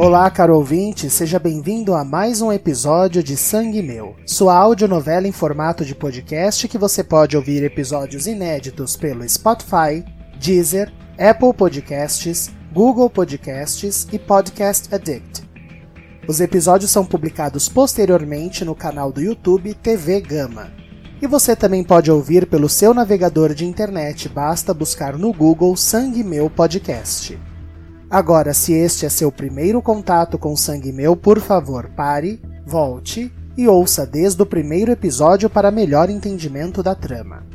Olá, caro ouvinte, seja bem-vindo a mais um episódio de Sangue Meu, sua audionovela em formato de podcast que você pode ouvir episódios inéditos pelo Spotify, Deezer, Apple Podcasts, Google Podcasts e Podcast Addict. Os episódios são publicados posteriormente no canal do YouTube TV Gama. E você também pode ouvir pelo seu navegador de internet, basta buscar no Google Sangue Meu Podcast. Agora, se este é seu primeiro contato com Sangue Meu, por favor, pare, volte e ouça desde o primeiro episódio para melhor entendimento da trama.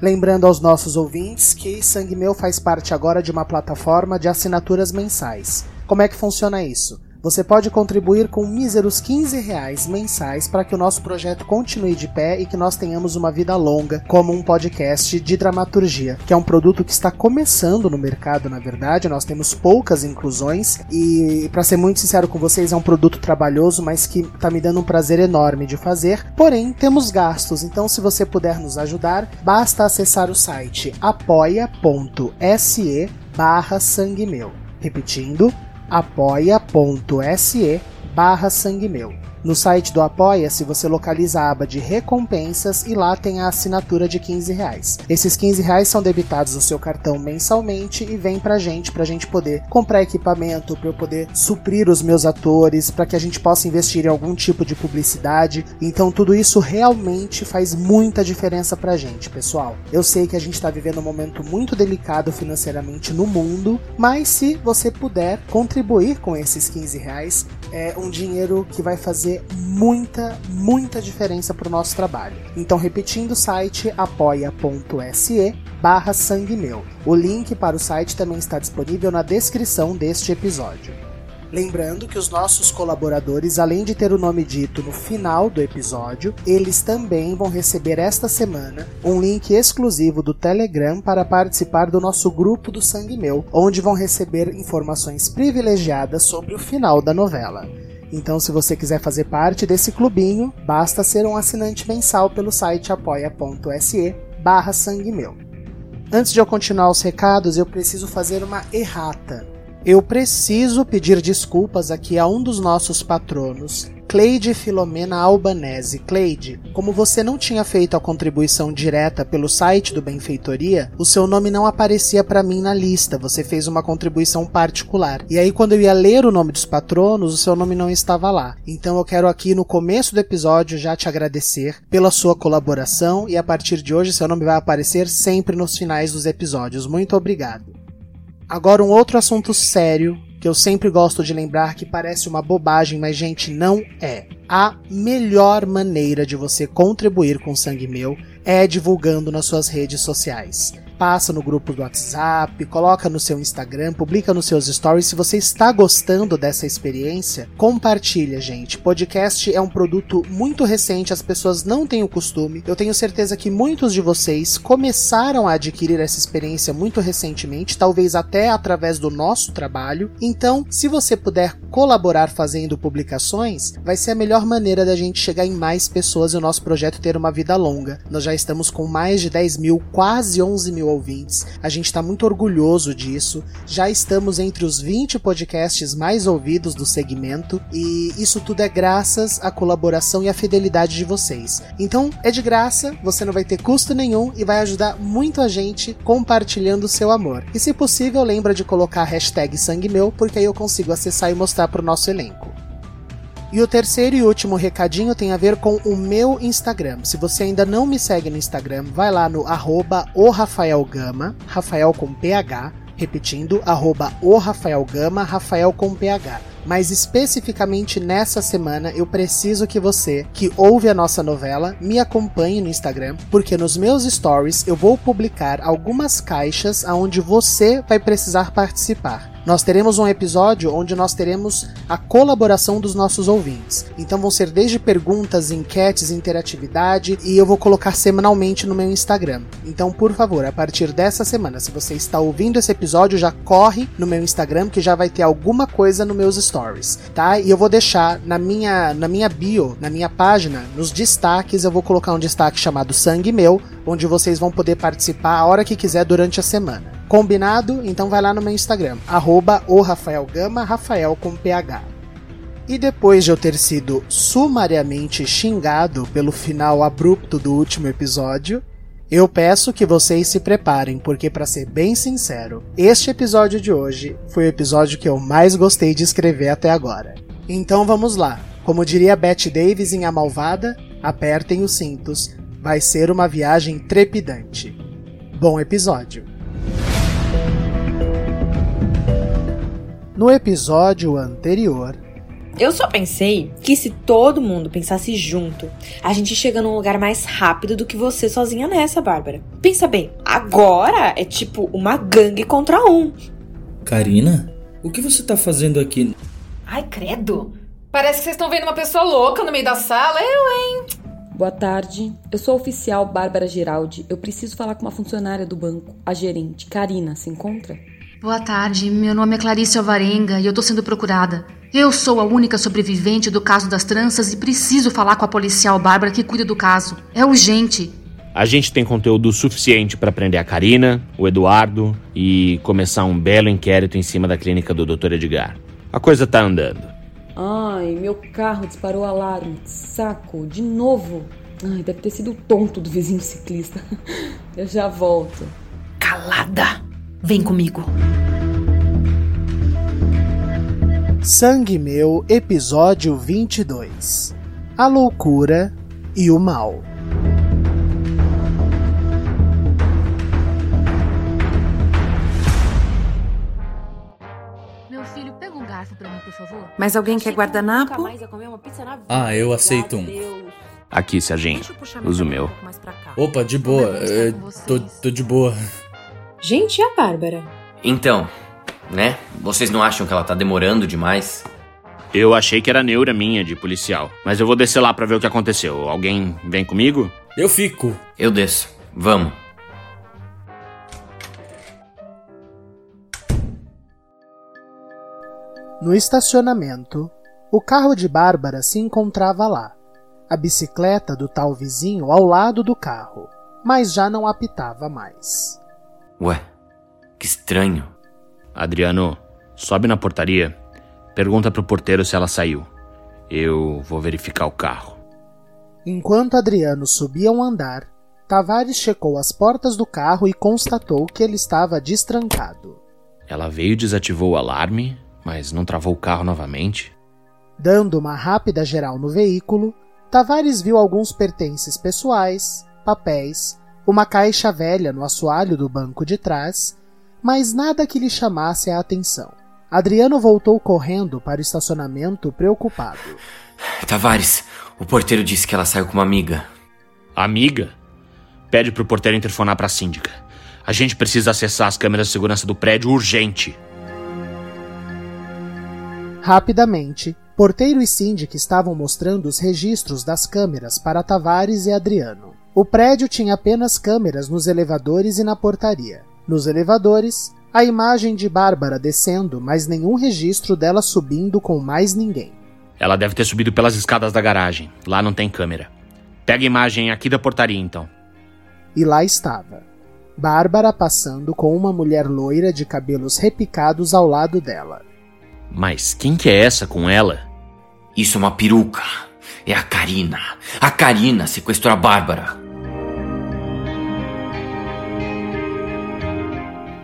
Lembrando aos nossos ouvintes que Sangue Meu faz parte agora de uma plataforma de assinaturas mensais. Como é que funciona isso? Você pode contribuir com míseros 15 reais mensais para que o nosso projeto continue de pé e que nós tenhamos uma vida longa como um podcast de dramaturgia, que é um produto que está começando no mercado, na verdade. Nós temos poucas inclusões e, para ser muito sincero com vocês, é um produto trabalhoso, mas que está me dando um prazer enorme de fazer. Porém, temos gastos, então se você puder nos ajudar, basta acessar o site apoia.se barra sangue meu. Repetindo, apoia.se barra sangue meu. No site do Apoia-se você localiza a aba de recompensas e lá tem a assinatura de 15 reais. Esses 15 reais são debitados no seu cartão mensalmente e vem pra gente, pra gente poder comprar equipamento, pra eu poder suprir os meus atores, para que a gente possa investir em algum tipo de publicidade. Então tudo isso realmente faz muita diferença pra gente, pessoal. Eu sei que a gente está vivendo um momento muito delicado financeiramente no mundo, mas se você puder contribuir com esses 15 reais, é um dinheiro que vai fazer fazer muita, muita diferença para o nosso trabalho. Então, repetindo o site apoia.se barra sangue meu. O link para o site também está disponível na descrição deste episódio. Lembrando que os nossos colaboradores, além de ter o nome dito no final do episódio, eles também vão receber esta semana um link exclusivo do Telegram para participar do nosso grupo do Sangue Meu, onde vão receber informações privilegiadas sobre o final da novela. Então, se você quiser fazer parte desse clubinho, basta ser um assinante mensal pelo site apoia.se barra sangue meu. Antes de eu continuar os recados, eu preciso fazer uma errata. Eu preciso pedir desculpas aqui a um dos nossos patronos Cleide Filomena Albanese. Cleide, como você não tinha feito a contribuição direta pelo site do Benfeitoria, o seu nome não aparecia para mim na lista, você fez uma contribuição particular. E aí, quando eu ia ler o nome dos patronos, o seu nome não estava lá. Então eu quero aqui no começo do episódio já te agradecer pela sua colaboração e a partir de hoje seu nome vai aparecer sempre nos finais dos episódios. Muito obrigado. Agora, um outro assunto sério que eu sempre gosto de lembrar que parece uma bobagem, mas gente, não é. A melhor maneira de você contribuir com Sangue Meu é divulgando nas suas redes sociais passa no grupo do WhatsApp, coloca no seu Instagram, publica nos seus stories. Se você está gostando dessa experiência, compartilha, gente. Podcast é um produto muito recente, as pessoas não têm o costume. Eu tenho certeza que muitos de vocês começaram a adquirir essa experiência muito recentemente, talvez até através do nosso trabalho. Então, se você puder colaborar fazendo publicações, vai ser a melhor maneira da gente chegar em mais pessoas e o nosso projeto ter uma vida longa. Nós já estamos com mais de 10 mil, quase 11 mil ouvintes. A gente está muito orgulhoso disso. Já estamos entre os 20 podcasts mais ouvidos do segmento e isso tudo é graças à colaboração e à fidelidade de vocês. Então é de graça, você não vai ter custo nenhum e vai ajudar muito a gente compartilhando o seu amor. E se possível, lembra de colocar a hashtag sangue meu, porque aí eu consigo acessar e mostrar para o nosso elenco. E o terceiro e último recadinho tem a ver com o meu Instagram. Se você ainda não me segue no Instagram, vai lá no arroba o Rafael Gama, Rafael com PH, repetindo, arroba o Rafael Gama, Rafael com PH. Mas especificamente nessa semana eu preciso que você, que ouve a nossa novela, me acompanhe no Instagram, porque nos meus stories eu vou publicar algumas caixas aonde você vai precisar participar. nós teremos um episódio onde nós teremos a colaboração dos nossos ouvintes. Então vão ser desde perguntas, enquetes, interatividade e eu vou colocar semanalmente no meu Instagram. Então, por favor, a partir dessa semana, se você está ouvindo esse episódio, já corre no meu Instagram que já vai ter alguma coisa nos meus stories, tá? E eu vou deixar na minha na minha bio, na minha página, nos destaques, eu vou colocar um destaque chamado Sangue Meu, onde vocês vão poder participar a hora que quiser durante a semana. Combinado? Então vai lá no meu Instagram, arroba o Rafael Gama, Rafael com PH. E depois de eu ter sido sumariamente xingado pelo final abrupto do último episódio, eu peço que vocês se preparem, porque para ser bem sincero, este episódio de hoje foi o episódio que eu mais gostei de escrever até agora. Então vamos lá. Como diria Bette Davis em A Malvada, apertem os cintos, vai ser uma viagem trepidante. Bom episódio. No episódio anterior, eu só pensei que se todo mundo pensasse junto, a gente chega num lugar mais rápido do que você sozinha nessa, Bárbara. Pensa bem, agora é tipo uma gangue contra um. Karina, o que você tá fazendo aqui? Ai, credo. Parece que vocês estão vendo uma pessoa louca no meio da sala. Eu, hein? Boa tarde. Eu sou a oficial Bárbara Giraldi. Eu preciso falar com uma funcionária do banco, a gerente. Karina, se encontra? Boa tarde, meu nome é Clarice Alvarenga e eu tô sendo procurada. Eu sou a única sobrevivente do caso das tranças e preciso falar com a policial Bárbara que cuida do caso. É urgente. A gente tem conteúdo suficiente para prender a Karina, o Eduardo e começar um belo inquérito em cima da clínica do Dr. Edgar. A coisa tá andando. Ai, meu carro disparou alarme. Saco, de novo. Ai, deve ter sido o tonto do vizinho ciclista. Eu já volto. Calada! Vem comigo. Sangue Meu, episódio 22 A Loucura e o Mal. Meu filho, pega um garfo pra mim, por favor. Mas alguém quer guardanapo? Ah, eu aceito um. Aqui, sargento. Usa o meu. Opa, de boa. É, tô, tô de boa. Gente, e a Bárbara? Então, né? Vocês não acham que ela tá demorando demais? Eu achei que era neura minha de policial, mas eu vou descer lá pra ver o que aconteceu. Alguém vem comigo? Eu fico. Eu desço. Vamos. No estacionamento, o carro de Bárbara se encontrava lá, a bicicleta do tal vizinho ao lado do carro, mas já não apitava mais. Ué, que estranho. Adriano, sobe na portaria. Pergunta pro porteiro se ela saiu. Eu vou verificar o carro. Enquanto Adriano subia um andar, Tavares checou as portas do carro e constatou que ele estava destrancado. Ela veio e desativou o alarme, mas não travou o carro novamente. Dando uma rápida geral no veículo, Tavares viu alguns pertences pessoais, papéis, uma caixa velha no assoalho do banco de trás, mas nada que lhe chamasse a atenção. Adriano voltou correndo para o estacionamento preocupado. Tavares, o porteiro disse que ela saiu com uma amiga. Amiga? Pede pro porteiro interfonar pra síndica. A gente precisa acessar as câmeras de segurança do prédio urgente. Rapidamente, porteiro e síndica estavam mostrando os registros das câmeras para Tavares e Adriano. O prédio tinha apenas câmeras nos elevadores e na portaria. Nos elevadores, a imagem de Bárbara descendo, mas nenhum registro dela subindo com mais ninguém. Ela deve ter subido pelas escadas da garagem. Lá não tem câmera. Pega a imagem aqui da portaria, então. E lá estava. Bárbara passando com uma mulher loira de cabelos repicados ao lado dela. Mas quem que é essa com ela? Isso é uma peruca. É a Karina. A Karina sequestrou a Bárbara.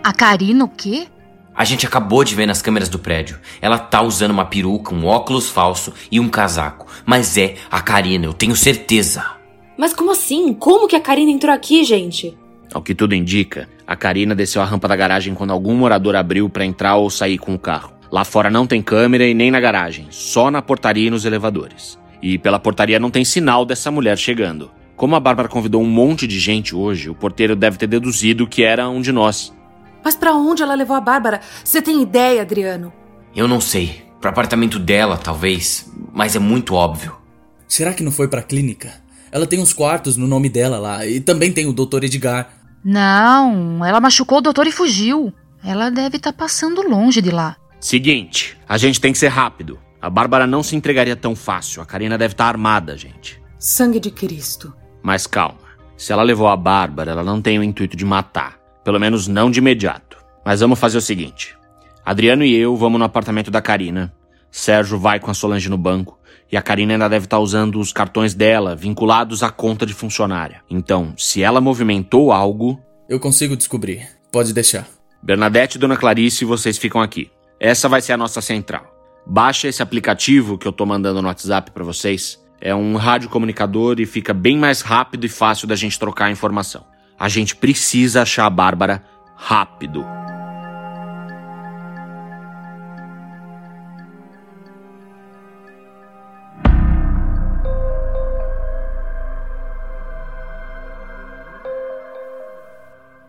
A Karina o quê? A gente acabou de ver nas câmeras do prédio. Ela tá usando uma peruca, um óculos falso e um casaco. Mas é a Karina, eu tenho certeza. Mas como assim? Como que a Karina entrou aqui, gente? Ao que tudo indica, a Karina desceu a rampa da garagem quando algum morador abriu para entrar ou sair com o carro. Lá fora não tem câmera e nem na garagem, só na portaria e nos elevadores. E pela portaria não tem sinal dessa mulher chegando. Como a Bárbara convidou um monte de gente hoje, o porteiro deve ter deduzido que era um de nós. Mas para onde ela levou a Bárbara? Você tem ideia, Adriano? Eu não sei. Pro apartamento dela, talvez. Mas é muito óbvio. Será que não foi pra clínica? Ela tem uns quartos no nome dela lá. E também tem o Dr. Edgar. Não, ela machucou o doutor e fugiu. Ela deve estar tá passando longe de lá. Seguinte, a gente tem que ser rápido. A Bárbara não se entregaria tão fácil. A Karina deve estar tá armada, gente. Sangue de Cristo. Mas calma. Se ela levou a Bárbara, ela não tem o intuito de matar. Pelo menos não de imediato. Mas vamos fazer o seguinte: Adriano e eu vamos no apartamento da Karina. Sérgio vai com a Solange no banco. E a Karina ainda deve estar tá usando os cartões dela vinculados à conta de funcionária. Então, se ela movimentou algo. Eu consigo descobrir. Pode deixar. Bernadette e Dona Clarice, vocês ficam aqui. Essa vai ser a nossa central. Baixa esse aplicativo que eu tô mandando no WhatsApp para vocês. É um rádio comunicador e fica bem mais rápido e fácil da gente trocar a informação. A gente precisa achar a Bárbara rápido.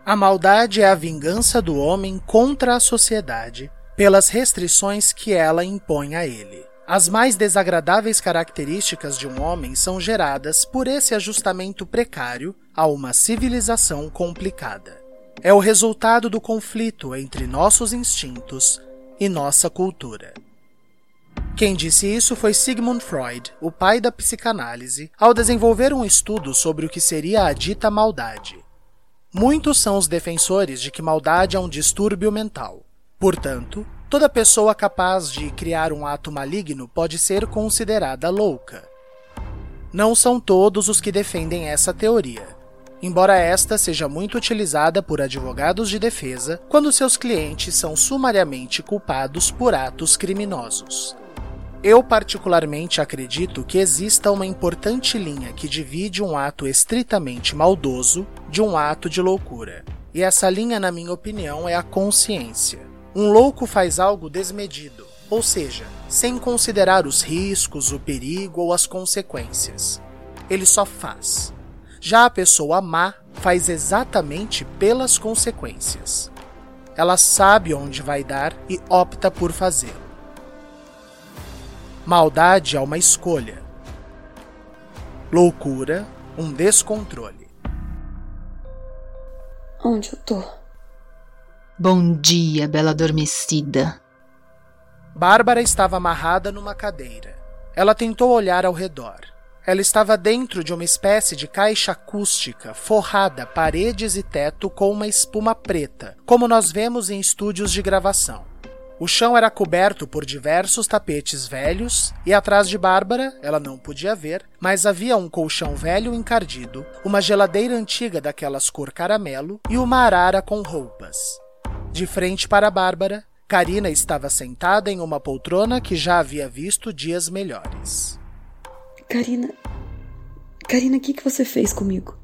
A maldade é a vingança do homem contra a sociedade pelas restrições que ela impõe a ele. As mais desagradáveis características de um homem são geradas por esse ajustamento precário a uma civilização complicada. É o resultado do conflito entre nossos instintos e nossa cultura. Quem disse isso foi Sigmund Freud, o pai da psicanálise, ao desenvolver um estudo sobre o que seria a dita maldade. Muitos são os defensores de que maldade é um distúrbio mental, Portanto, toda pessoa capaz de criar um ato maligno pode ser considerada louca. Não são todos os que defendem essa teoria, embora esta seja muito utilizada por advogados de defesa quando seus clientes são sumariamente culpados por atos criminosos. Eu, particularmente, acredito que exista uma importante linha que divide um ato estritamente maldoso de um ato de loucura. E essa linha, na minha opinião, é a consciência. Um louco faz algo desmedido, ou seja, sem considerar os riscos, o perigo ou as consequências. Ele só faz. Já a pessoa má faz exatamente pelas consequências. Ela sabe onde vai dar e opta por fazê-lo. Maldade é uma escolha. Loucura, um descontrole. Onde eu tô? Bom dia, bela adormecida. Bárbara estava amarrada numa cadeira. Ela tentou olhar ao redor. Ela estava dentro de uma espécie de caixa acústica, forrada paredes e teto com uma espuma preta, como nós vemos em estúdios de gravação. O chão era coberto por diversos tapetes velhos e atrás de Bárbara, ela não podia ver, mas havia um colchão velho encardido, uma geladeira antiga daquelas cor caramelo e uma arara com roupas. De frente para Bárbara, Karina estava sentada em uma poltrona que já havia visto dias melhores. Karina. Karina, o que, que você fez comigo?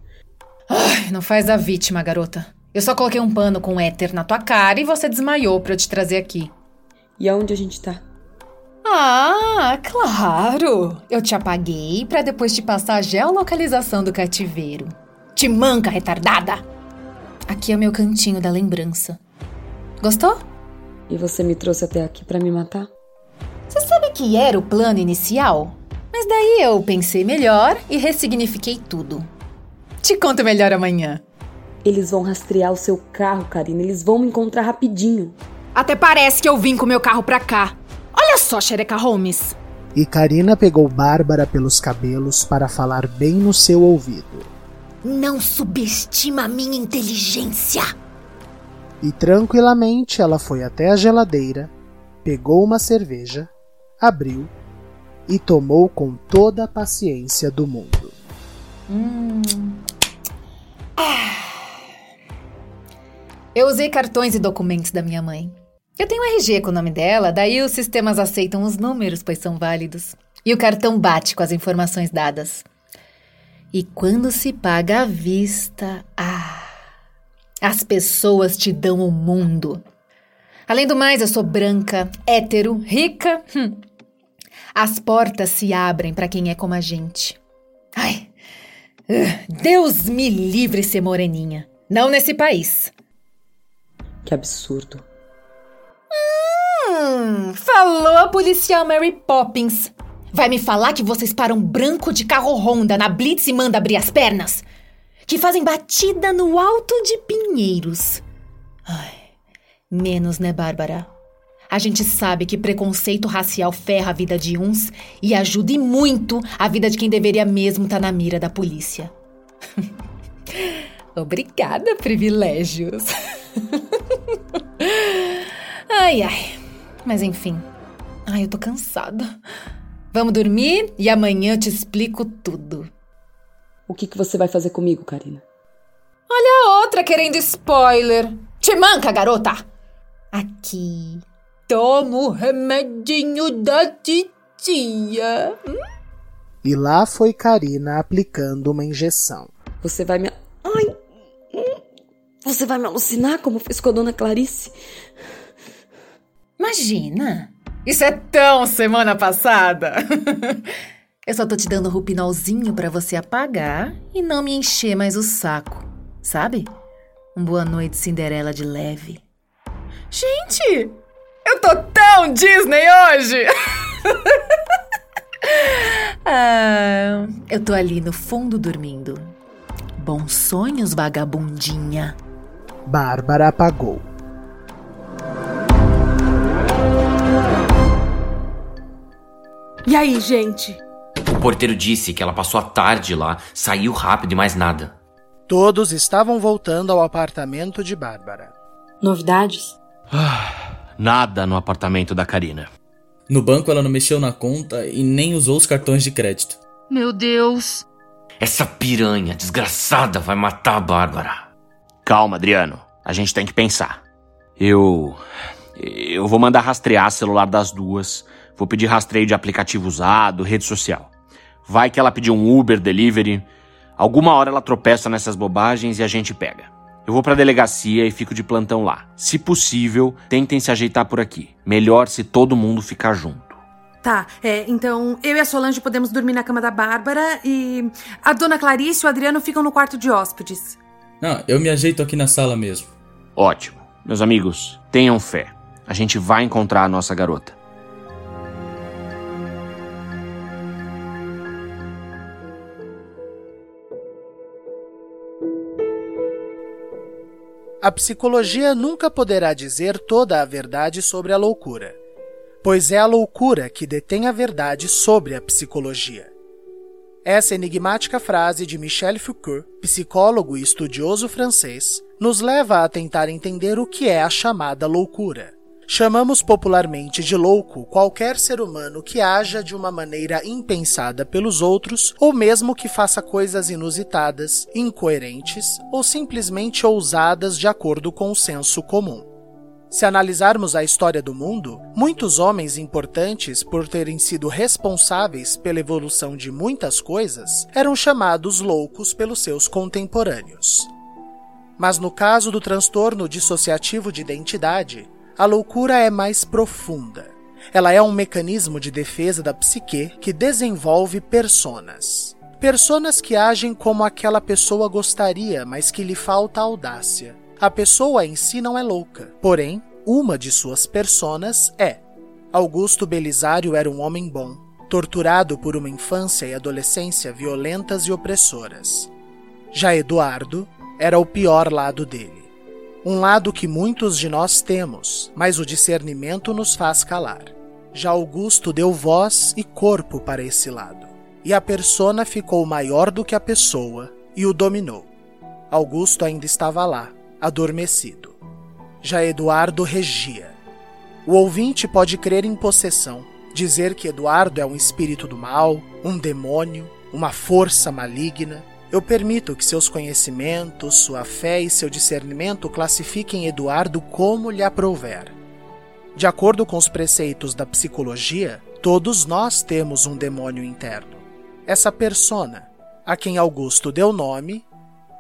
Ai, não faz a vítima, garota. Eu só coloquei um pano com éter na tua cara e você desmaiou para eu te trazer aqui. E aonde a gente tá? Ah, claro! Eu te apaguei para depois te passar a geolocalização do cativeiro. Te manca, retardada! Aqui é o meu cantinho da lembrança. Gostou? E você me trouxe até aqui para me matar? Você sabe que era o plano inicial? Mas daí eu pensei melhor e ressignifiquei tudo. Te conto melhor amanhã. Eles vão rastrear o seu carro, Karina. Eles vão me encontrar rapidinho. Até parece que eu vim com meu carro pra cá. Olha só, Xereca Holmes. E Karina pegou Bárbara pelos cabelos para falar bem no seu ouvido. Não subestima a minha inteligência. E tranquilamente ela foi até a geladeira, pegou uma cerveja, abriu e tomou com toda a paciência do mundo. Hum. Ah. Eu usei cartões e documentos da minha mãe. Eu tenho RG com o nome dela, daí os sistemas aceitam os números, pois são válidos. E o cartão bate com as informações dadas. E quando se paga à vista, ah, as pessoas te dão o mundo. Além do mais, eu sou branca, hétero, rica. Hum. As portas se abrem para quem é como a gente. Ai, Deus me livre ser moreninha. Não nesse país. Que absurdo. Hum, falou a policial Mary Poppins. Vai me falar que vocês param branco de carro Honda na Blitz e manda abrir as pernas? Que fazem batida no alto de Pinheiros. Ai, menos, né, Bárbara? A gente sabe que preconceito racial ferra a vida de uns e ajuda e muito a vida de quem deveria mesmo estar tá na mira da polícia. Obrigada, privilégios. ai, ai. Mas enfim. Ai, eu tô cansada. Vamos dormir e amanhã eu te explico tudo. O que, que você vai fazer comigo, Karina? Olha a outra querendo spoiler. Te manca, garota! Aqui. Toma o remedinho da titia. Hum? E lá foi Karina aplicando uma injeção. Você vai me. Ai! Você vai me alucinar como fez com a dona Clarice? Imagina! Isso é tão semana passada! Eu só tô te dando um rupinolzinho para você apagar e não me encher mais o saco, sabe? Um boa noite Cinderela de leve. Gente, eu tô tão Disney hoje! ah, eu tô ali no fundo dormindo. Bons sonhos, vagabundinha. Bárbara apagou. E aí, gente? O porteiro disse que ela passou a tarde lá, saiu rápido e mais nada. Todos estavam voltando ao apartamento de Bárbara. Novidades? Ah, nada no apartamento da Karina. No banco ela não mexeu na conta e nem usou os cartões de crédito. Meu Deus. Essa piranha desgraçada vai matar a Bárbara. Calma, Adriano. A gente tem que pensar. Eu. Eu vou mandar rastrear celular das duas. Vou pedir rastreio de aplicativo usado, rede social. Vai que ela pediu um Uber, delivery. Alguma hora ela tropeça nessas bobagens e a gente pega. Eu vou pra delegacia e fico de plantão lá. Se possível, tentem se ajeitar por aqui. Melhor se todo mundo ficar junto. Tá, é, então eu e a Solange podemos dormir na cama da Bárbara e a dona Clarice e o Adriano ficam no quarto de hóspedes. Não, eu me ajeito aqui na sala mesmo. Ótimo. Meus amigos, tenham fé. A gente vai encontrar a nossa garota. A psicologia nunca poderá dizer toda a verdade sobre a loucura, pois é a loucura que detém a verdade sobre a psicologia. Essa enigmática frase de Michel Foucault, psicólogo e estudioso francês, nos leva a tentar entender o que é a chamada loucura. Chamamos popularmente de louco qualquer ser humano que haja de uma maneira impensada pelos outros ou mesmo que faça coisas inusitadas, incoerentes ou simplesmente ousadas de acordo com o senso comum. Se analisarmos a história do mundo, muitos homens importantes, por terem sido responsáveis pela evolução de muitas coisas, eram chamados loucos pelos seus contemporâneos. Mas no caso do transtorno dissociativo de identidade, a loucura é mais profunda. Ela é um mecanismo de defesa da psique que desenvolve personas. Personas que agem como aquela pessoa gostaria, mas que lhe falta audácia. A pessoa em si não é louca, porém, uma de suas personas é. Augusto Belisário era um homem bom, torturado por uma infância e adolescência violentas e opressoras. Já Eduardo era o pior lado dele um lado que muitos de nós temos, mas o discernimento nos faz calar. Já Augusto deu voz e corpo para esse lado, e a persona ficou maior do que a pessoa e o dominou. Augusto ainda estava lá, adormecido. Já Eduardo regia. O ouvinte pode crer em possessão, dizer que Eduardo é um espírito do mal, um demônio, uma força maligna, eu permito que seus conhecimentos, sua fé e seu discernimento classifiquem Eduardo como lhe aprouver. De acordo com os preceitos da psicologia, todos nós temos um demônio interno. Essa persona, a quem Augusto deu nome,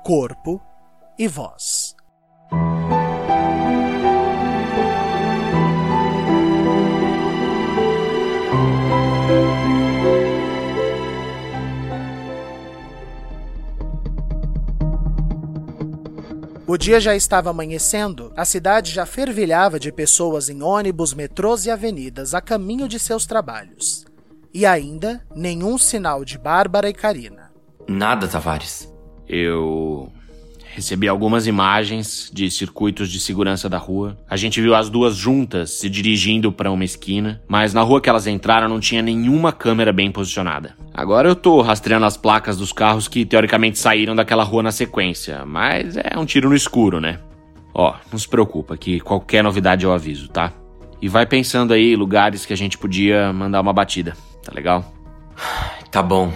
corpo e voz. O dia já estava amanhecendo, a cidade já fervilhava de pessoas em ônibus, metrôs e avenidas a caminho de seus trabalhos. E ainda nenhum sinal de Bárbara e Karina. Nada, Tavares. Eu recebi algumas imagens de circuitos de segurança da rua. A gente viu as duas juntas se dirigindo para uma esquina, mas na rua que elas entraram não tinha nenhuma câmera bem posicionada. Agora eu tô rastreando as placas dos carros que teoricamente saíram daquela rua na sequência, mas é um tiro no escuro, né? Ó, não se preocupa que qualquer novidade eu aviso, tá? E vai pensando aí lugares que a gente podia mandar uma batida, tá legal? Tá bom.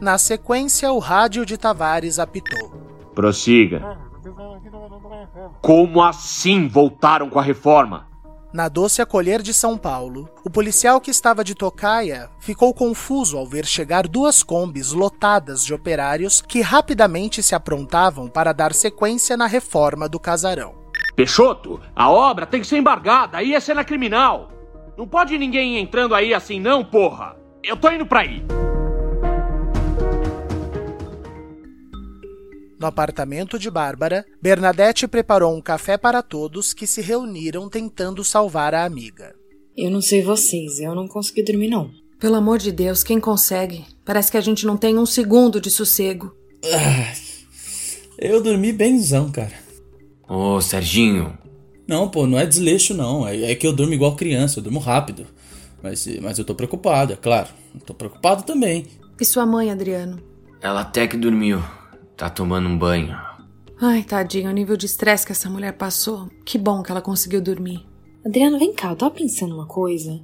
Na sequência, o rádio de Tavares apitou. Prossiga. Como assim voltaram com a reforma? Na doce acolher de São Paulo, o policial que estava de tocaia ficou confuso ao ver chegar duas combis lotadas de operários que rapidamente se aprontavam para dar sequência na reforma do casarão. Peixoto, a obra tem que ser embargada, aí é cena criminal. Não pode ninguém ir entrando aí assim não, porra. Eu tô indo pra aí. No apartamento de Bárbara, Bernadette preparou um café para todos que se reuniram tentando salvar a amiga. Eu não sei vocês, eu não consegui dormir não. Pelo amor de Deus, quem consegue? Parece que a gente não tem um segundo de sossego. Ah, eu dormi benzão, cara. Ô, Serginho. Não, pô, não é desleixo, não. É, é que eu durmo igual criança, eu durmo rápido. Mas, mas eu tô preocupado, é claro. Eu tô preocupado também. E sua mãe, Adriano? Ela até que dormiu. Tá tomando um banho. Ai, tadinho, o nível de estresse que essa mulher passou. Que bom que ela conseguiu dormir. Adriano, vem cá, eu tava pensando uma coisa.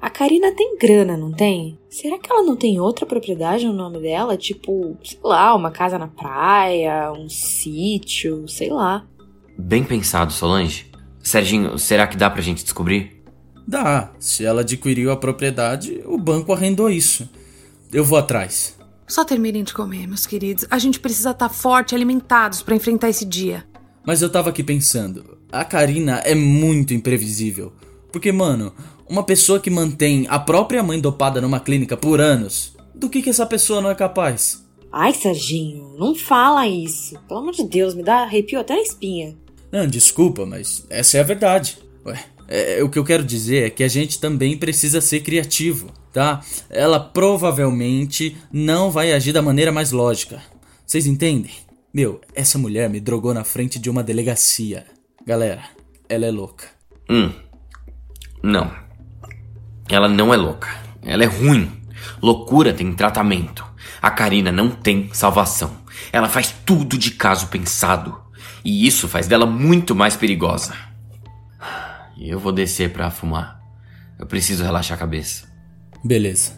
A Karina tem grana, não tem? Será que ela não tem outra propriedade no nome dela? Tipo, sei lá, uma casa na praia, um sítio, sei lá. Bem pensado, Solange. Serginho, será que dá pra gente descobrir? Dá. Se ela adquiriu a propriedade, o banco arrendou isso. Eu vou atrás. Só terminem de comer, meus queridos. A gente precisa estar tá forte e alimentados para enfrentar esse dia. Mas eu tava aqui pensando, a Karina é muito imprevisível. Porque, mano, uma pessoa que mantém a própria mãe dopada numa clínica por anos, do que que essa pessoa não é capaz? Ai, Serginho, não fala isso. Pelo amor de Deus, me dá arrepio até a espinha. Não, desculpa, mas essa é a verdade. Ué, é, o que eu quero dizer é que a gente também precisa ser criativo tá? Ela provavelmente não vai agir da maneira mais lógica. Vocês entendem? Meu, essa mulher me drogou na frente de uma delegacia. Galera, ela é louca. Hum. Não. Ela não é louca. Ela é ruim. Loucura tem tratamento. A Karina não tem salvação. Ela faz tudo de caso pensado. E isso faz dela muito mais perigosa. Eu vou descer para fumar. Eu preciso relaxar a cabeça. Beleza.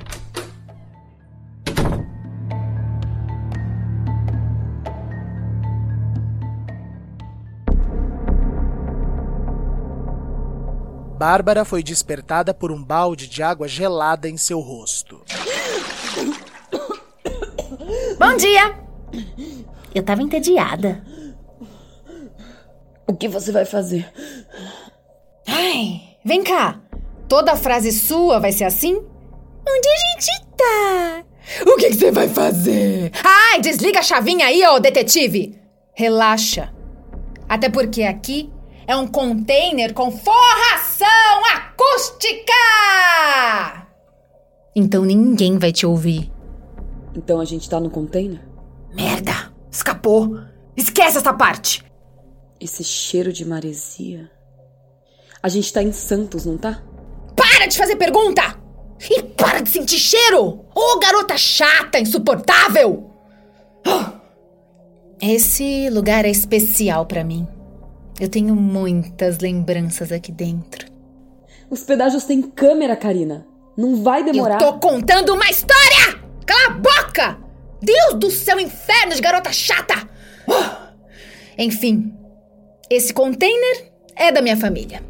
Bárbara foi despertada por um balde de água gelada em seu rosto. Bom dia! Eu tava entediada. O que você vai fazer? Ai, vem cá. Toda frase sua vai ser assim? Onde a gente tá? O que você vai fazer? Ai, desliga a chavinha aí, ô detetive! Relaxa. Até porque aqui é um container com forração acústica! Então ninguém vai te ouvir. Então a gente tá no container? Merda! Escapou! Esquece essa parte! Esse cheiro de maresia. A gente tá em Santos, não tá? Para de fazer pergunta! E para de sentir cheiro! Ô, oh, garota chata, insuportável! Esse lugar é especial para mim. Eu tenho muitas lembranças aqui dentro. Os pedágios têm câmera, Karina. Não vai demorar. Eu tô contando uma história! Cala a boca! Deus do céu, inferno de garota chata! Enfim, esse container é da minha família.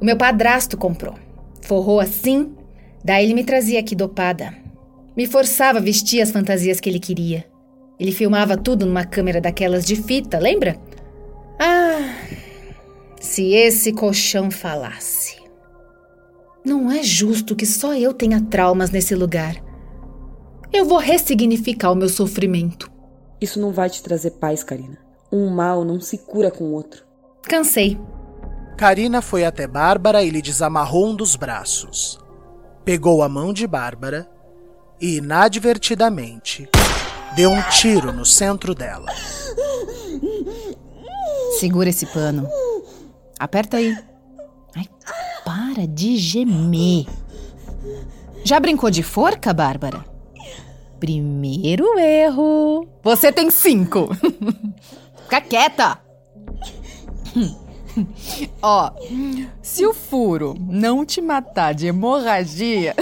O meu padrasto comprou. Forrou assim Daí ele me trazia aqui dopada. Me forçava a vestir as fantasias que ele queria. Ele filmava tudo numa câmera daquelas de fita, lembra? Ah, se esse colchão falasse. Não é justo que só eu tenha traumas nesse lugar. Eu vou ressignificar o meu sofrimento. Isso não vai te trazer paz, Karina. Um mal não se cura com o outro. Cansei. Karina foi até Bárbara e lhe desamarrou um dos braços. Pegou a mão de Bárbara e, inadvertidamente, deu um tiro no centro dela. Segura esse pano. Aperta aí. Ai, para de gemer. Já brincou de forca, Bárbara? Primeiro erro. Você tem cinco. Fica quieta. Ó, se o furo não te matar de hemorragia,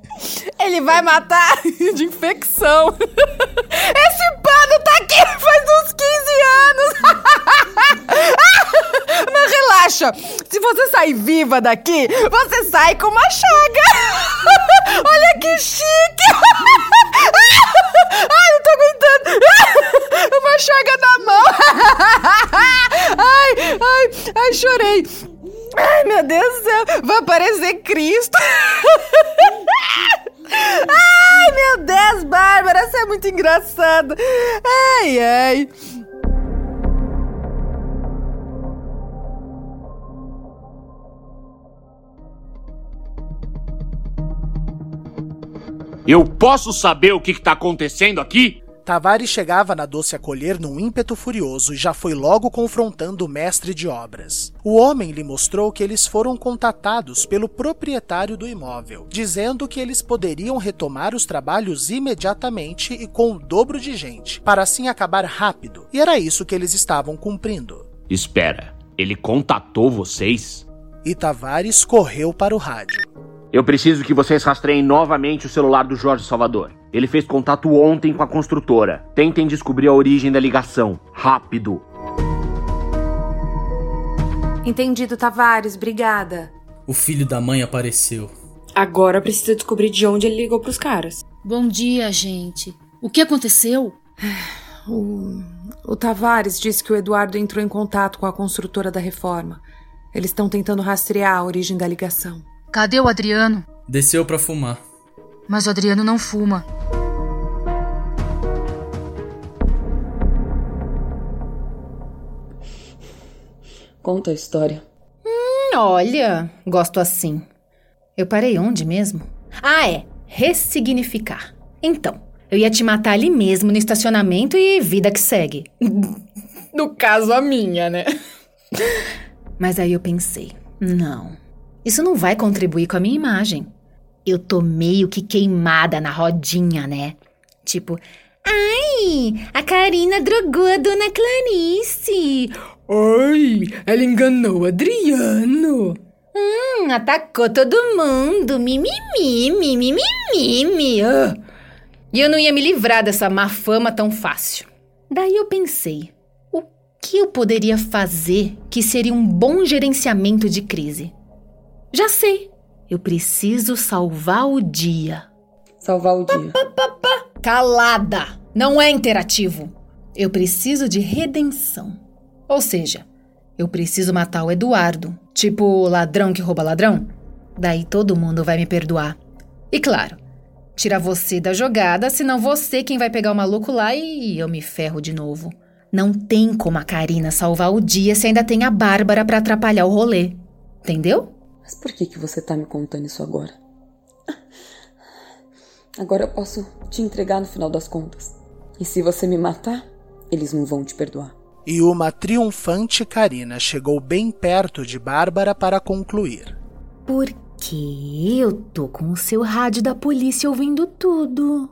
ele vai matar de infecção. Esse pano tá aqui faz uns 15 anos. Mas relaxa, se você sair viva daqui, você sai com uma chaga. Olha que chique. Ai. Uma chaga na mão. Ai, ai, ai, chorei. Ai, meu Deus do céu, vai aparecer Cristo. Ai, meu Deus, Bárbara, você é muito engraçada. Ai, ai. Eu posso saber o que está acontecendo aqui? Tavares chegava na doce acolher num ímpeto furioso e já foi logo confrontando o mestre de obras. O homem lhe mostrou que eles foram contatados pelo proprietário do imóvel, dizendo que eles poderiam retomar os trabalhos imediatamente e com o dobro de gente, para assim acabar rápido. E era isso que eles estavam cumprindo. Espera, ele contatou vocês? E Tavares correu para o rádio. Eu preciso que vocês rastreiem novamente o celular do Jorge Salvador. Ele fez contato ontem com a construtora. Tentem descobrir a origem da ligação. Rápido. Entendido, Tavares. Obrigada. O filho da mãe apareceu. Agora precisa descobrir de onde ele ligou pros caras. Bom dia, gente. O que aconteceu? O, o Tavares disse que o Eduardo entrou em contato com a construtora da reforma. Eles estão tentando rastrear a origem da ligação. Cadê o Adriano? Desceu pra fumar. Mas o Adriano não fuma. Conta a história. Hum, olha, gosto assim. Eu parei onde mesmo? Ah, é. Ressignificar. Então, eu ia te matar ali mesmo no estacionamento e vida que segue. no caso, a minha, né? Mas aí eu pensei: não, isso não vai contribuir com a minha imagem. Eu tô meio que queimada na rodinha, né? Tipo, ai, a Karina drogou a dona Clarice. Ai, ela enganou o Adriano. Hum, atacou todo mundo. Mimimi, mimimi, mimimi. Ah. E eu não ia me livrar dessa má fama tão fácil. Daí eu pensei, o que eu poderia fazer que seria um bom gerenciamento de crise? Já sei. Eu preciso salvar o dia. Salvar o dia. Pá, pá, pá. Calada! Não é interativo. Eu preciso de redenção. Ou seja, eu preciso matar o Eduardo. Tipo ladrão que rouba ladrão. Daí todo mundo vai me perdoar. E claro, tirar você da jogada, senão você quem vai pegar o maluco lá e eu me ferro de novo. Não tem como a Karina salvar o dia se ainda tem a Bárbara para atrapalhar o rolê. Entendeu? Mas por que, que você tá me contando isso agora? Agora eu posso te entregar no final das contas. E se você me matar, eles não vão te perdoar. E uma triunfante Karina chegou bem perto de Bárbara para concluir. Porque eu tô com o seu rádio da polícia ouvindo tudo.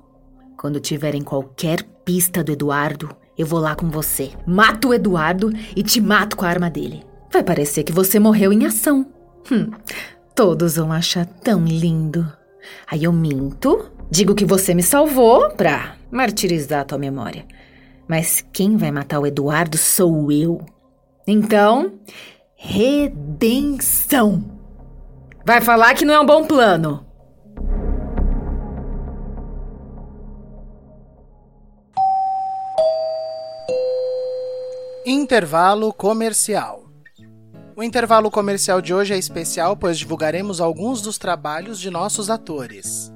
Quando tiverem qualquer pista do Eduardo, eu vou lá com você. Mato o Eduardo e te mato com a arma dele. Vai parecer que você morreu em ação. Hum, todos vão achar tão lindo. Aí eu minto, digo que você me salvou pra martirizar a tua memória. Mas quem vai matar o Eduardo sou eu. Então, redenção. Vai falar que não é um bom plano. Intervalo comercial. O intervalo comercial de hoje é especial, pois divulgaremos alguns dos trabalhos de nossos atores.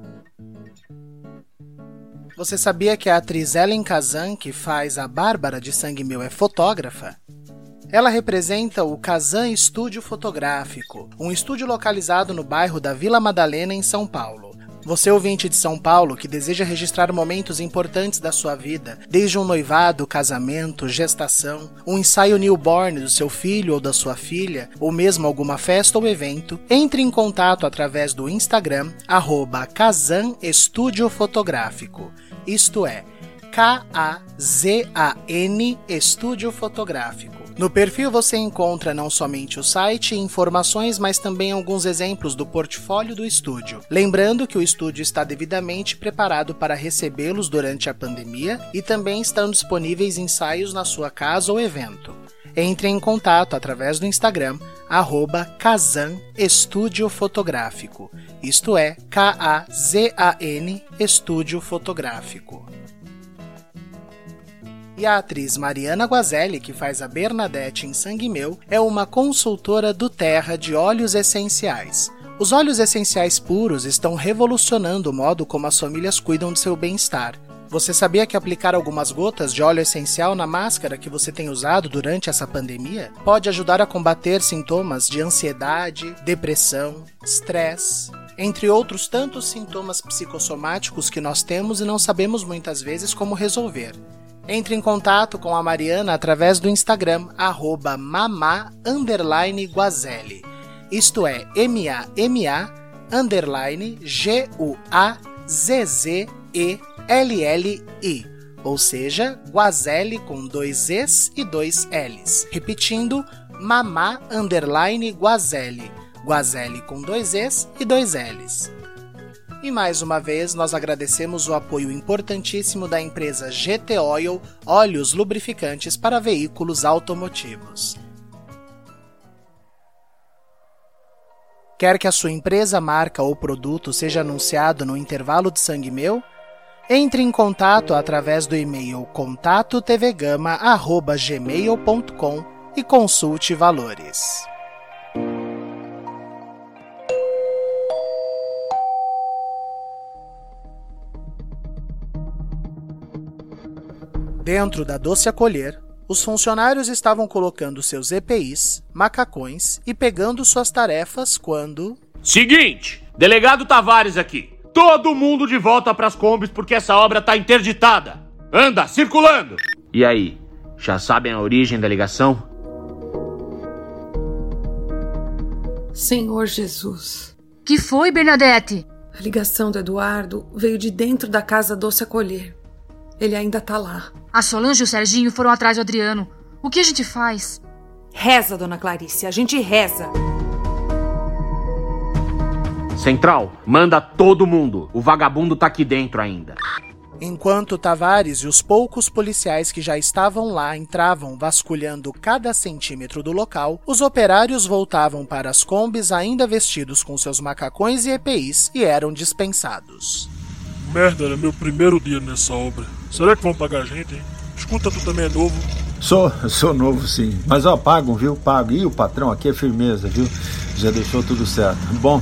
Você sabia que a atriz Ellen Kazan, que faz a Bárbara de Sangue Meu, é fotógrafa? Ela representa o Kazan Estúdio Fotográfico, um estúdio localizado no bairro da Vila Madalena, em São Paulo. Você ouvinte de São Paulo que deseja registrar momentos importantes da sua vida, desde um noivado, casamento, gestação, um ensaio newborn do seu filho ou da sua filha, ou mesmo alguma festa ou evento, entre em contato através do Instagram Kazan Estúdio Fotográfico, isto é, K-A-Z-A-N Estúdio Fotográfico. No perfil você encontra não somente o site e informações, mas também alguns exemplos do portfólio do estúdio. Lembrando que o estúdio está devidamente preparado para recebê-los durante a pandemia e também estão disponíveis ensaios na sua casa ou evento. Entre em contato através do Instagram, arroba Kazan Estúdio Fotográfico, isto é, K-A-Z-A-N Estúdio Fotográfico. E a atriz Mariana Guazelli, que faz a Bernadette em Sangue Meu, é uma consultora do Terra de óleos essenciais. Os óleos essenciais puros estão revolucionando o modo como as famílias cuidam de seu bem-estar. Você sabia que aplicar algumas gotas de óleo essencial na máscara que você tem usado durante essa pandemia pode ajudar a combater sintomas de ansiedade, depressão, estresse, entre outros tantos sintomas psicossomáticos que nós temos e não sabemos muitas vezes como resolver? Entre em contato com a Mariana através do Instagram, arroba mamá_guazelli. Isto é, M-A-M-A underline G-U-A-Z-Z-E-L-L-I. Ou seja, Guazelli com dois Es e dois Ls. Repetindo, mamá underline. Guazelli com dois Es e dois Ls. E mais uma vez, nós agradecemos o apoio importantíssimo da empresa GT Oil Óleos Lubrificantes para Veículos Automotivos. Quer que a sua empresa, marca ou produto seja anunciado no intervalo de Sangue Meu? Entre em contato através do e-mail contatotvgama@gmail.com e consulte valores. Dentro da Doce Acolher, os funcionários estavam colocando seus EPIs, macacões e pegando suas tarefas quando. Seguinte, delegado Tavares aqui. Todo mundo de volta pras combis porque essa obra tá interditada. Anda, circulando! E aí, já sabem a origem da ligação? Senhor Jesus. Que foi, Bernadette? A ligação do Eduardo veio de dentro da casa Doce Acolher. Ele ainda tá lá. A Solange e o Serginho foram atrás do Adriano. O que a gente faz? Reza, dona Clarice, a gente reza. Central, manda todo mundo. O vagabundo tá aqui dentro ainda. Enquanto Tavares e os poucos policiais que já estavam lá entravam vasculhando cada centímetro do local, os operários voltavam para as combis ainda vestidos com seus macacões e EPIs e eram dispensados. Merda, era meu primeiro dia nessa obra. Será que vão pagar a gente, hein? Escuta, tu também é novo. Sou, sou novo sim. Mas ó, pagam, viu? Pago. E o patrão aqui é firmeza, viu? Já deixou tudo certo. Bom,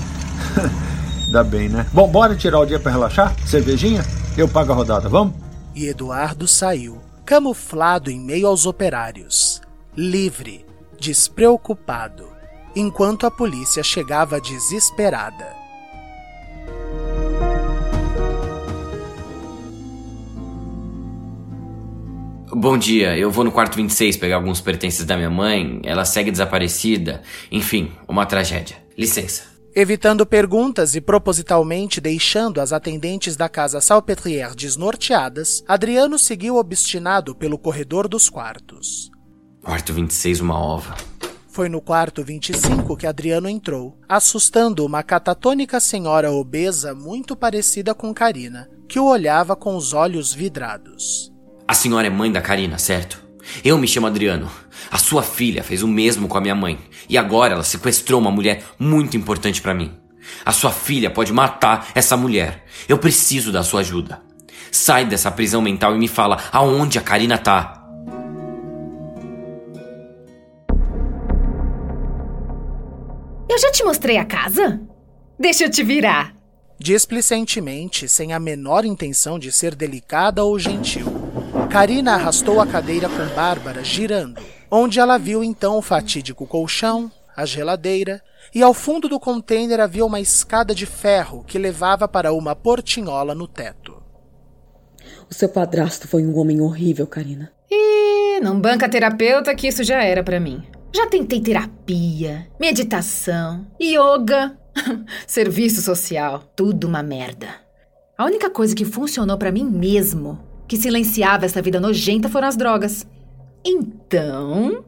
dá bem, né? Bom, bora tirar o dia para relaxar? Cervejinha? Eu pago a rodada, vamos? E Eduardo saiu, camuflado em meio aos operários. Livre, despreocupado, enquanto a polícia chegava desesperada. Bom dia, eu vou no quarto 26 pegar alguns pertences da minha mãe. Ela segue desaparecida. Enfim, uma tragédia. Licença. Evitando perguntas e propositalmente deixando as atendentes da casa Salpetrière desnorteadas, Adriano seguiu obstinado pelo corredor dos quartos. Quarto 26, uma ova. Foi no quarto 25 que Adriano entrou, assustando uma catatônica senhora obesa muito parecida com Karina, que o olhava com os olhos vidrados. A senhora é mãe da Karina, certo? Eu me chamo Adriano. A sua filha fez o mesmo com a minha mãe. E agora ela sequestrou uma mulher muito importante para mim. A sua filha pode matar essa mulher. Eu preciso da sua ajuda. Sai dessa prisão mental e me fala aonde a Karina tá. Eu já te mostrei a casa? Deixa eu te virar. Displicentemente, sem a menor intenção de ser delicada ou gentil, Karina arrastou a cadeira com Bárbara girando, onde ela viu então o fatídico colchão, a geladeira, e ao fundo do container havia uma escada de ferro que levava para uma portinhola no teto. O seu padrasto foi um homem horrível, Karina. E não banca terapeuta que isso já era para mim. Já tentei terapia, meditação, yoga, serviço social, tudo uma merda. A única coisa que funcionou para mim mesmo, que silenciava essa vida nojenta, foram as drogas. Então,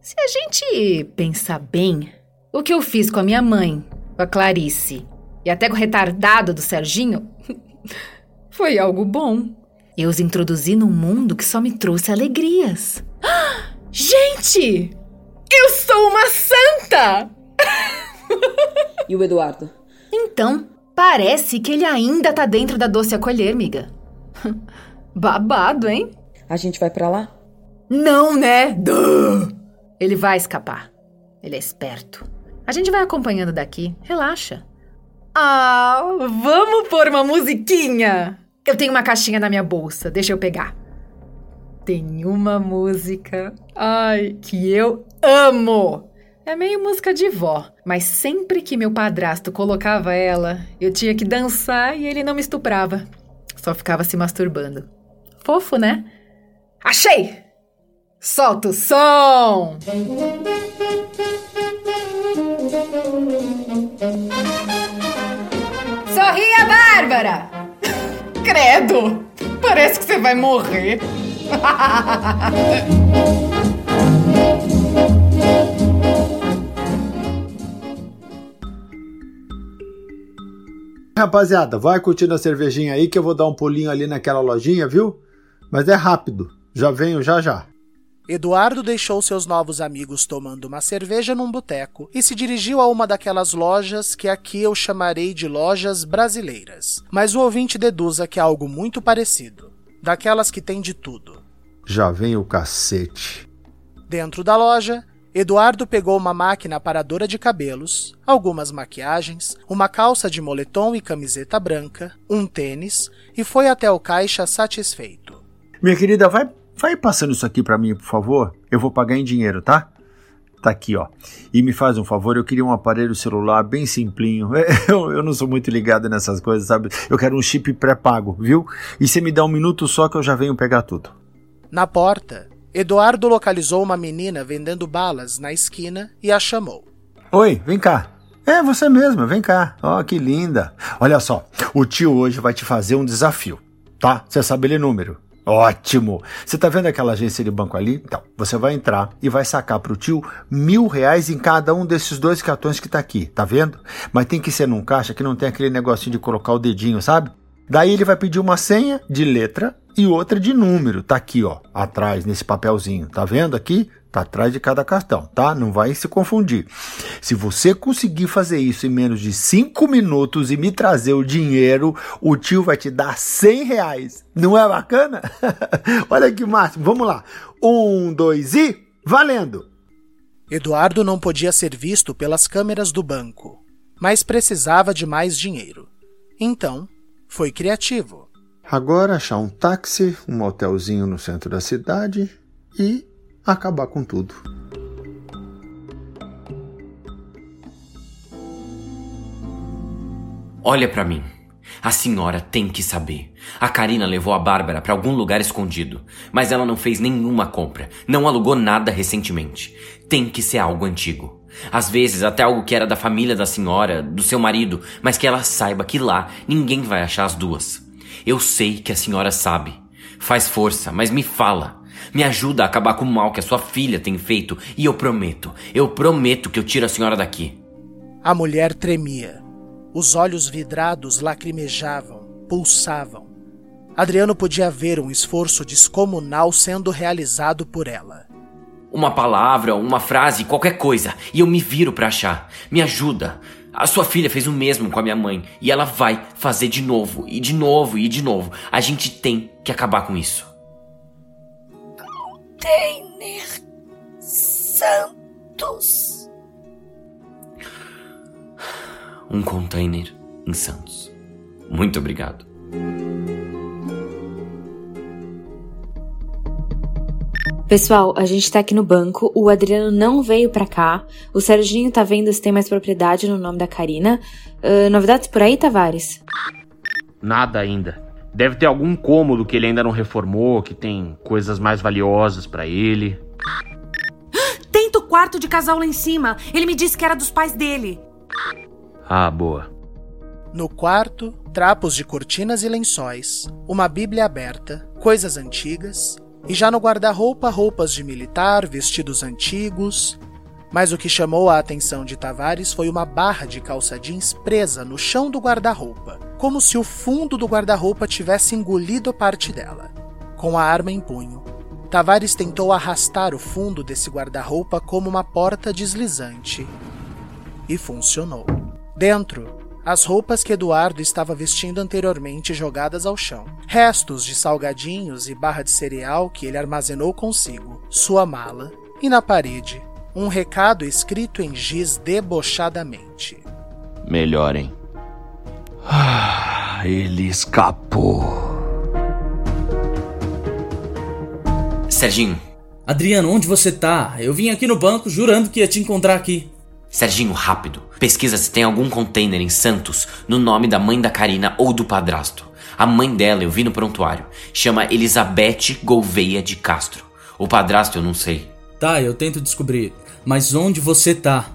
se a gente pensar bem, o que eu fiz com a minha mãe, com a Clarice e até com o retardado do Serginho foi algo bom. Eu os introduzi num mundo que só me trouxe alegrias. Gente! Eu sou uma santa! E o Eduardo? Então, parece que ele ainda tá dentro da doce acolher, miga. Babado, hein? A gente vai para lá? Não, né? Duh! Ele vai escapar. Ele é esperto. A gente vai acompanhando daqui. Relaxa. Ah, vamos pôr uma musiquinha? Eu tenho uma caixinha na minha bolsa. Deixa eu pegar. Tem uma música. Ai, que eu amo! É meio música de vó, mas sempre que meu padrasto colocava ela, eu tinha que dançar e ele não me estuprava. Só ficava se masturbando. Fofo, né? Achei! Solta o som! Sorria, Bárbara! Credo! Parece que você vai morrer. Rapaziada, vai curtindo a cervejinha aí que eu vou dar um pulinho ali naquela lojinha, viu? Mas é rápido, já venho já já. Eduardo deixou seus novos amigos tomando uma cerveja num boteco e se dirigiu a uma daquelas lojas que aqui eu chamarei de lojas brasileiras. Mas o ouvinte deduza que é algo muito parecido, daquelas que tem de tudo. Já vem o cacete. Dentro da loja, Eduardo pegou uma máquina paradora de cabelos, algumas maquiagens, uma calça de moletom e camiseta branca, um tênis e foi até o caixa satisfeito. Minha querida, vai, vai passando isso aqui para mim, por favor. Eu vou pagar em dinheiro, tá? Tá aqui, ó. E me faz um favor, eu queria um aparelho celular bem simplinho. Eu, eu não sou muito ligado nessas coisas, sabe? Eu quero um chip pré-pago, viu? E você me dá um minuto só que eu já venho pegar tudo. Na porta, Eduardo localizou uma menina vendendo balas na esquina e a chamou. Oi, vem cá. É você mesma, vem cá. Ó, oh, que linda. Olha só, o tio hoje vai te fazer um desafio, tá? Você sabe ler número. Ótimo! Você tá vendo aquela agência de banco ali? Então, você vai entrar e vai sacar pro tio mil reais em cada um desses dois cartões que tá aqui, tá vendo? Mas tem que ser num caixa que não tem aquele negocinho de colocar o dedinho, sabe? Daí ele vai pedir uma senha de letra e outra de número. Tá aqui, ó, atrás nesse papelzinho. Tá vendo aqui? Tá atrás de cada cartão, tá? Não vai se confundir. Se você conseguir fazer isso em menos de 5 minutos e me trazer o dinheiro, o tio vai te dar 100 reais. Não é bacana? Olha que máximo. Vamos lá. Um, dois e valendo! Eduardo não podia ser visto pelas câmeras do banco, mas precisava de mais dinheiro. Então, foi criativo. Agora achar um táxi, um motelzinho no centro da cidade e acabar com tudo. Olha para mim. A senhora tem que saber. A Karina levou a Bárbara para algum lugar escondido, mas ela não fez nenhuma compra, não alugou nada recentemente. Tem que ser algo antigo. Às vezes até algo que era da família da senhora, do seu marido, mas que ela saiba que lá ninguém vai achar as duas. Eu sei que a senhora sabe. Faz força, mas me fala. Me ajuda a acabar com o mal que a sua filha tem feito e eu prometo, eu prometo que eu tiro a senhora daqui. A mulher tremia. Os olhos vidrados lacrimejavam, pulsavam. Adriano podia ver um esforço descomunal sendo realizado por ela. Uma palavra, uma frase, qualquer coisa, e eu me viro para achar. Me ajuda. A sua filha fez o mesmo com a minha mãe e ela vai fazer de novo, e de novo, e de novo. A gente tem que acabar com isso. Container Santos. Um container em Santos. Muito obrigado. Pessoal, a gente tá aqui no banco, o Adriano não veio pra cá, o Serginho tá vendo se tem mais propriedade no nome da Karina. Uh, novidades por aí, Tavares? Nada ainda. Deve ter algum cômodo que ele ainda não reformou, que tem coisas mais valiosas pra ele. Tenta o quarto de casal lá em cima. Ele me disse que era dos pais dele. Ah, boa. No quarto, trapos de cortinas e lençóis, uma Bíblia aberta, coisas antigas, e já no guarda-roupa, roupas de militar, vestidos antigos. Mas o que chamou a atenção de Tavares foi uma barra de calça jeans presa no chão do guarda-roupa, como se o fundo do guarda-roupa tivesse engolido parte dela. Com a arma em punho, Tavares tentou arrastar o fundo desse guarda-roupa como uma porta deslizante. E funcionou. Dentro, as roupas que Eduardo estava vestindo anteriormente jogadas ao chão, restos de salgadinhos e barra de cereal que ele armazenou consigo, sua mala e na parede, um recado escrito em giz debochadamente. Melhorem. Ah, ele escapou. Serginho. Adriano, onde você tá? Eu vim aqui no banco jurando que ia te encontrar aqui. Serginho, rápido. Pesquisa se tem algum container em Santos no nome da mãe da Karina ou do padrasto. A mãe dela eu vi no prontuário. Chama Elizabeth Gouveia de Castro. O padrasto eu não sei. Tá, eu tento descobrir. Mas onde você tá?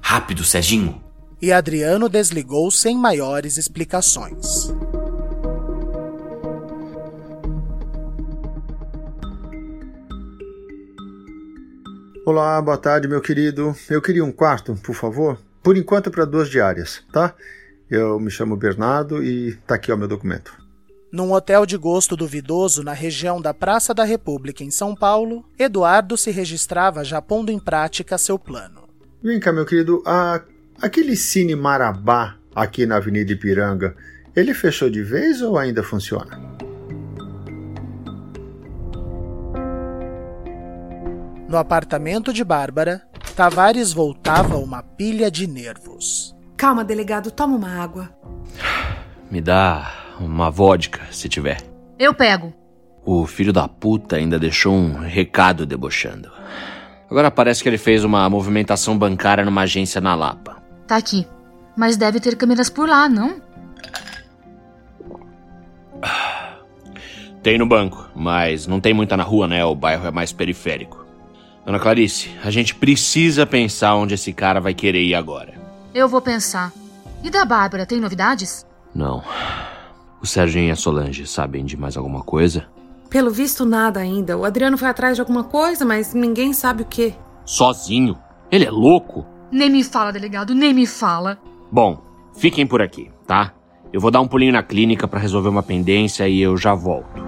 Rápido, Serginho. E Adriano desligou sem maiores explicações. Olá, boa tarde, meu querido. Eu queria um quarto, por favor. Por enquanto, para duas diárias, tá? Eu me chamo Bernardo e tá aqui o meu documento. Num hotel de gosto duvidoso na região da Praça da República, em São Paulo, Eduardo se registrava já pondo em prática seu plano. Vem cá, meu querido. A... Aquele Cine Marabá aqui na Avenida Ipiranga, ele fechou de vez ou ainda funciona? No apartamento de Bárbara, Tavares voltava uma pilha de nervos. Calma, delegado, toma uma água. Me dá uma vodka, se tiver. Eu pego. O filho da puta ainda deixou um recado debochando. Agora parece que ele fez uma movimentação bancária numa agência na Lapa. Tá aqui. Mas deve ter câmeras por lá, não? Tem no banco, mas não tem muita na rua, né? O bairro é mais periférico. Dona Clarice, a gente precisa pensar onde esse cara vai querer ir agora. Eu vou pensar. E da Bárbara, tem novidades? Não. O Serginho e a Solange sabem de mais alguma coisa? Pelo visto, nada ainda. O Adriano foi atrás de alguma coisa, mas ninguém sabe o que. Sozinho? Ele é louco? Nem me fala, delegado, nem me fala. Bom, fiquem por aqui, tá? Eu vou dar um pulinho na clínica para resolver uma pendência e eu já volto.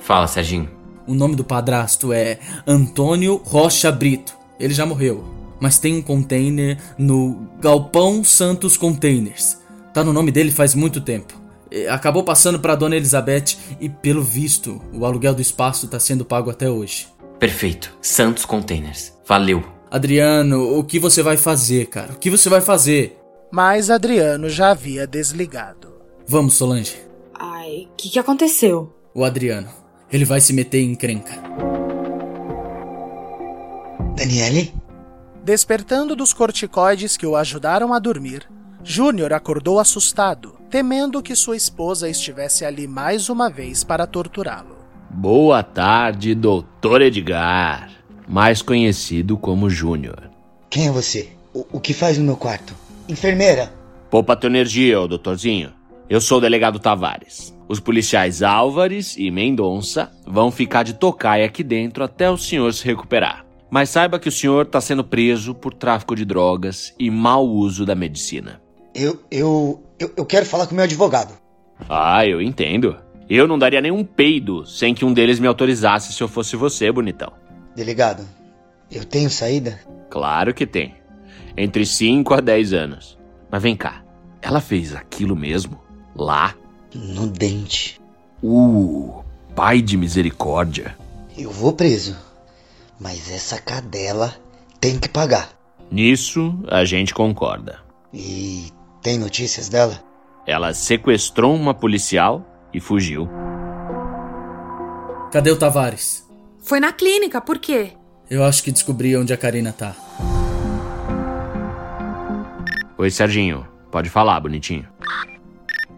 Fala, Serginho. O nome do padrasto é Antônio Rocha Brito. Ele já morreu, mas tem um container no Galpão Santos Containers. Tá no nome dele faz muito tempo. E Acabou passando para Dona Elizabeth e, pelo visto, o aluguel do espaço tá sendo pago até hoje. Perfeito. Santos Containers. Valeu. Adriano, o que você vai fazer, cara? O que você vai fazer? Mas Adriano já havia desligado. Vamos, Solange. Ai, o que, que aconteceu? O Adriano. Ele vai se meter em encrenca. Daniele? Despertando dos corticoides que o ajudaram a dormir, Júnior acordou assustado, temendo que sua esposa estivesse ali mais uma vez para torturá-lo. Boa tarde, doutor Edgar. Mais conhecido como Júnior. Quem é você? O, o que faz no meu quarto? Enfermeira? Poupa tua energia, ô doutorzinho. Eu sou o delegado Tavares. Os policiais Álvares e Mendonça vão ficar de tocaia aqui dentro até o senhor se recuperar. Mas saiba que o senhor está sendo preso por tráfico de drogas e mau uso da medicina. Eu, eu, eu, eu quero falar com meu advogado. Ah, eu entendo. Eu não daria nenhum peido sem que um deles me autorizasse se eu fosse você, bonitão. Delegado, eu tenho saída? Claro que tem. Entre 5 a 10 anos. Mas vem cá, ela fez aquilo mesmo? Lá? No dente. Uh, pai de misericórdia. Eu vou preso. Mas essa cadela tem que pagar. Nisso a gente concorda. E Tem notícias dela? Ela sequestrou uma policial e fugiu. Cadê o Tavares? Foi na clínica, por quê? Eu acho que descobri onde a Karina tá. Oi, Serginho. Pode falar, bonitinho.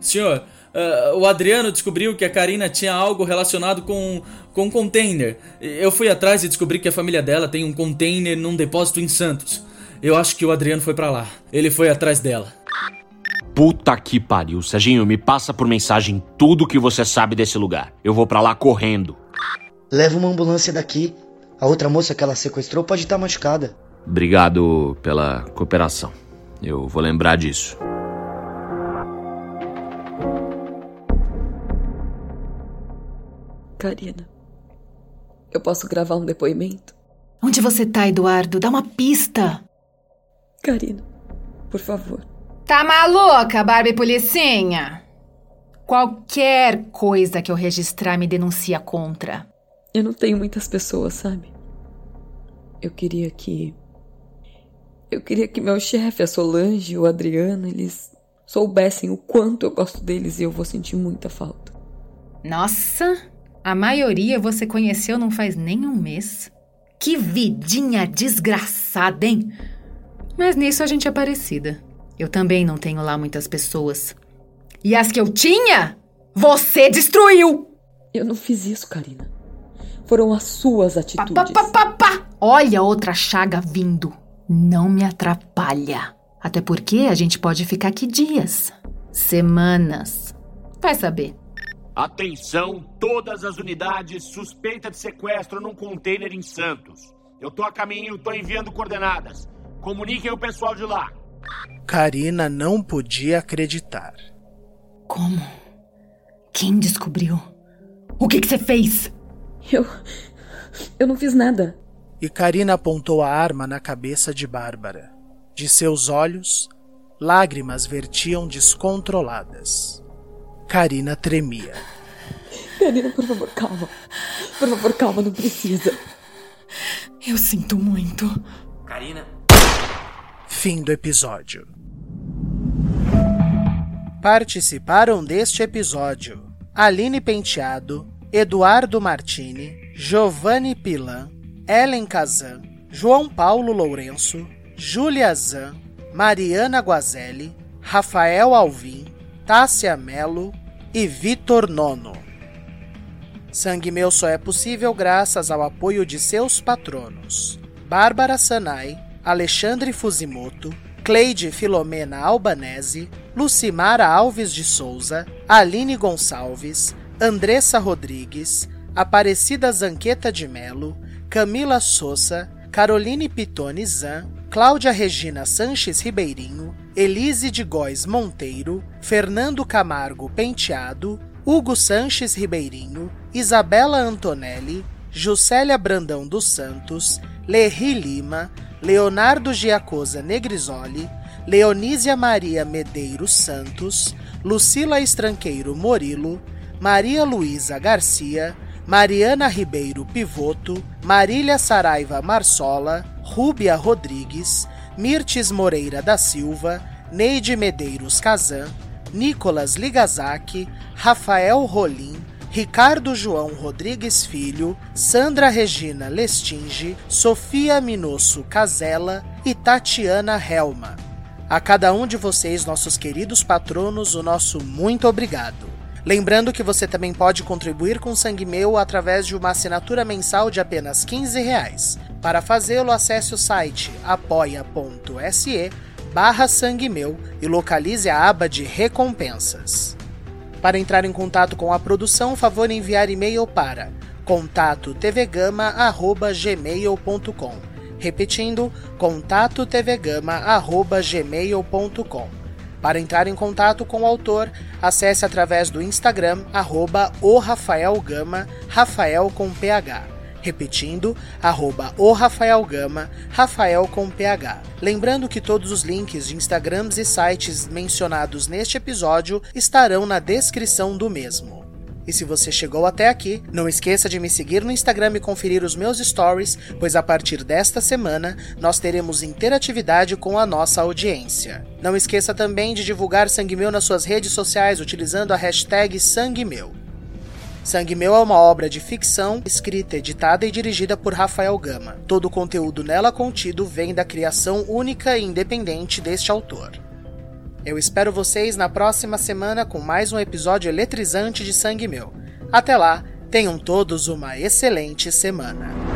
Senhor, uh, o Adriano descobriu que a Karina tinha algo relacionado com, com um container. Eu fui atrás e descobri que a família dela tem um container num depósito em Santos. Eu acho que o Adriano foi para lá. Ele foi atrás dela. Puta que pariu. Serginho, me passa por mensagem tudo que você sabe desse lugar. Eu vou para lá correndo. Leva uma ambulância daqui. A outra moça que ela sequestrou pode estar machucada. Obrigado pela cooperação. Eu vou lembrar disso. Karina, eu posso gravar um depoimento? Onde você tá, Eduardo? Dá uma pista. Karina, por favor. Tá maluca, Barbie Policinha? Qualquer coisa que eu registrar me denuncia contra. Eu não tenho muitas pessoas, sabe? Eu queria que. Eu queria que meu chefe, a Solange e o Adriano, eles soubessem o quanto eu gosto deles e eu vou sentir muita falta. Nossa, a maioria você conheceu não faz nem um mês. Que vidinha desgraçada, hein? Mas nisso a gente é parecida. Eu também não tenho lá muitas pessoas. E as que eu tinha, você destruiu! Eu não fiz isso, Karina. Foram as suas atitudes. Pá, pá, pá, pá, Olha outra chaga vindo. Não me atrapalha. Até porque a gente pode ficar aqui dias, semanas. Vai saber. Atenção, todas as unidades suspeita de sequestro num container em Santos. Eu tô a caminho, tô enviando coordenadas. Comuniquem o pessoal de lá. Karina não podia acreditar. Como? Quem descobriu? O que você fez? Eu. Eu não fiz nada. E Karina apontou a arma na cabeça de Bárbara. De seus olhos, lágrimas vertiam descontroladas. Karina tremia. Karina, por favor, calma. Por favor, calma, não precisa. Eu sinto muito. Karina. Fim do episódio. Participaram deste episódio Aline Penteado, Eduardo Martini, Giovanni Pilan, Ellen Kazan, João Paulo Lourenço, Júlia Zan, Mariana Guazelli, Rafael Alvim, Tássia Melo e Vitor Nono. Sangue Meu só é possível graças ao apoio de seus patronos: Bárbara Sanai, Alexandre Fusimoto, Cleide Filomena Albanese, Lucimara Alves de Souza, Aline Gonçalves, Andressa Rodrigues, Aparecida Zanqueta de Melo, Camila Souza, Caroline Pitone Zan, Cláudia Regina Sanches Ribeirinho, Elise de Góes Monteiro, Fernando Camargo Penteado, Hugo Sanches Ribeirinho, Isabela Antonelli, Juscelia Brandão dos Santos, Lerri Lima, Leonardo Giacosa Negrisoli, Leonísia Maria Medeiros Santos, Lucila Estranqueiro Morilo, Maria Luísa Garcia, Mariana Ribeiro Pivoto, Marília Saraiva Marsola, Rúbia Rodrigues, Mirtes Moreira da Silva, Neide Medeiros Kazan, Nicolas Ligazaki, Rafael Rolim, Ricardo João Rodrigues Filho, Sandra Regina Lestinge, Sofia Minosso Casella e Tatiana Helma. A cada um de vocês, nossos queridos patronos, o nosso muito obrigado. Lembrando que você também pode contribuir com Sangue Meu através de uma assinatura mensal de apenas 15 reais. Para fazê-lo, acesse o site apoia.se barra Sangue Meu e localize a aba de recompensas. Para entrar em contato com a produção, favor enviar e-mail para contato tvgama@gmail.com. Repetindo, contato tvgama@gmail.com. Para entrar em contato com o autor, acesse através do Instagram arroba o Rafael Gama, Rafael com PH. Repetindo, arroba o Rafael Gama, Rafael com PH. Lembrando que todos os links de Instagrams e sites mencionados neste episódio estarão na descrição do mesmo. E se você chegou até aqui, não esqueça de me seguir no Instagram e conferir os meus stories, pois a partir desta semana nós teremos interatividade com a nossa audiência. Não esqueça também de divulgar Sangue Meu nas suas redes sociais utilizando a hashtag Sangue Meu. Sangue Meu é uma obra de ficção, escrita, editada e dirigida por Rafael Gama. Todo o conteúdo nela contido vem da criação única e independente deste autor. Eu espero vocês na próxima semana com mais um episódio eletrizante de Sangue Meu. Até lá, tenham todos uma excelente semana.